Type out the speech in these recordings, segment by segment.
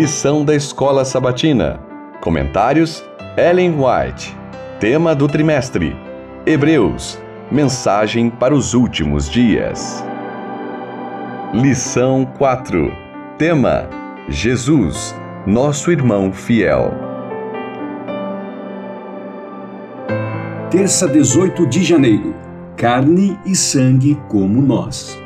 Lição da Escola Sabatina. Comentários: Ellen White. Tema do trimestre: Hebreus. Mensagem para os últimos dias. Lição 4. Tema: Jesus, nosso irmão fiel. Terça 18 de janeiro. Carne e sangue como nós.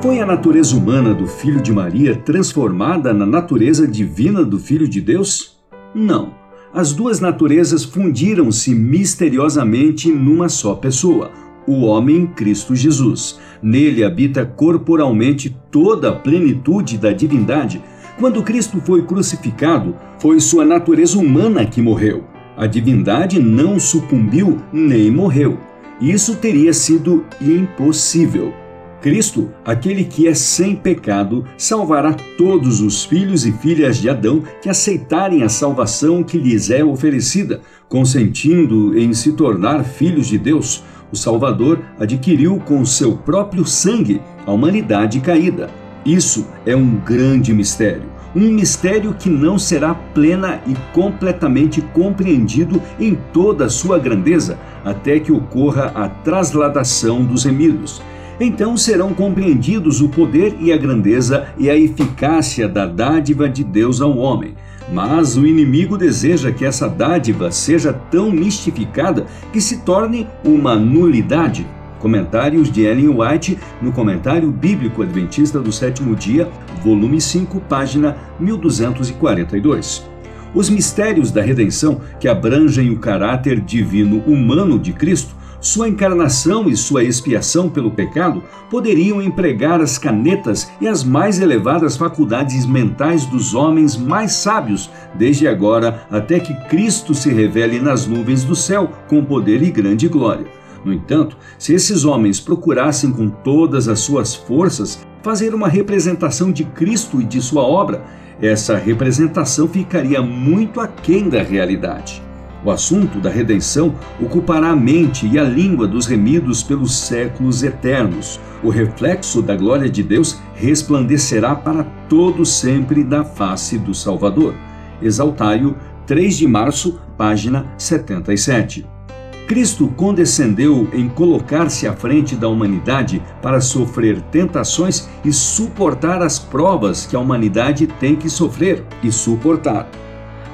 Foi a natureza humana do Filho de Maria transformada na natureza divina do Filho de Deus? Não. As duas naturezas fundiram-se misteriosamente numa só pessoa, o homem Cristo Jesus. Nele habita corporalmente toda a plenitude da divindade. Quando Cristo foi crucificado, foi sua natureza humana que morreu. A divindade não sucumbiu nem morreu. Isso teria sido impossível. Cristo, aquele que é sem pecado, salvará todos os filhos e filhas de Adão que aceitarem a salvação que lhes é oferecida, consentindo em se tornar filhos de Deus. O Salvador adquiriu com seu próprio sangue a humanidade caída. Isso é um grande mistério. Um mistério que não será plena e completamente compreendido em toda a sua grandeza até que ocorra a trasladação dos remidos então serão compreendidos o poder e a grandeza e a eficácia da dádiva de Deus ao homem. Mas o inimigo deseja que essa dádiva seja tão mistificada que se torne uma nulidade. Comentários de Ellen White no Comentário Bíblico Adventista do Sétimo Dia, volume 5, página 1242. Os mistérios da redenção, que abrangem o caráter divino humano de Cristo, sua encarnação e sua expiação pelo pecado poderiam empregar as canetas e as mais elevadas faculdades mentais dos homens mais sábios, desde agora até que Cristo se revele nas nuvens do céu com poder e grande glória. No entanto, se esses homens procurassem com todas as suas forças fazer uma representação de Cristo e de sua obra, essa representação ficaria muito aquém da realidade. O assunto da redenção ocupará a mente e a língua dos remidos pelos séculos eternos. O reflexo da glória de Deus resplandecerá para todo sempre da face do Salvador. Exaltário, 3 de março, página 77. Cristo condescendeu em colocar-se à frente da humanidade para sofrer tentações e suportar as provas que a humanidade tem que sofrer e suportar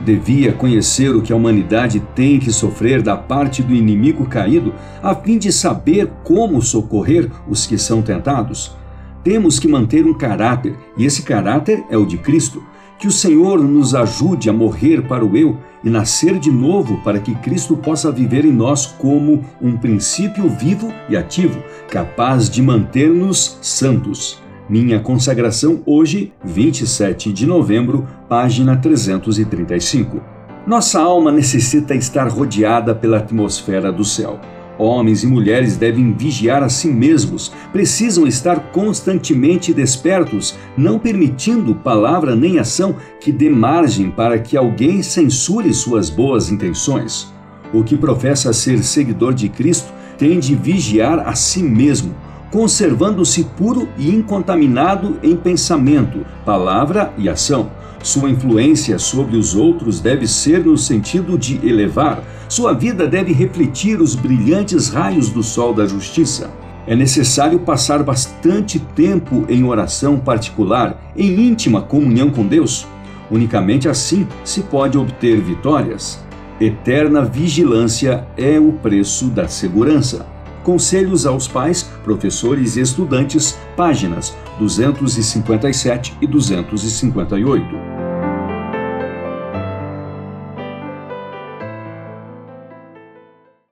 devia conhecer o que a humanidade tem que sofrer da parte do inimigo caído, a fim de saber como socorrer os que são tentados. Temos que manter um caráter, e esse caráter é o de Cristo. Que o Senhor nos ajude a morrer para o eu e nascer de novo para que Cristo possa viver em nós como um princípio vivo e ativo, capaz de manter-nos santos. Minha consagração hoje, 27 de novembro, página 335. Nossa alma necessita estar rodeada pela atmosfera do céu. Homens e mulheres devem vigiar a si mesmos, precisam estar constantemente despertos, não permitindo palavra nem ação que dê margem para que alguém censure suas boas intenções. O que professa ser seguidor de Cristo tem de vigiar a si mesmo, conservando-se puro e incontaminado em pensamento, palavra e ação. Sua influência sobre os outros deve ser no sentido de elevar. Sua vida deve refletir os brilhantes raios do sol da justiça. É necessário passar bastante tempo em oração particular, em íntima comunhão com Deus. Unicamente assim se pode obter vitórias. Eterna vigilância é o preço da segurança. Conselhos aos pais, professores e estudantes, páginas 257 e 258.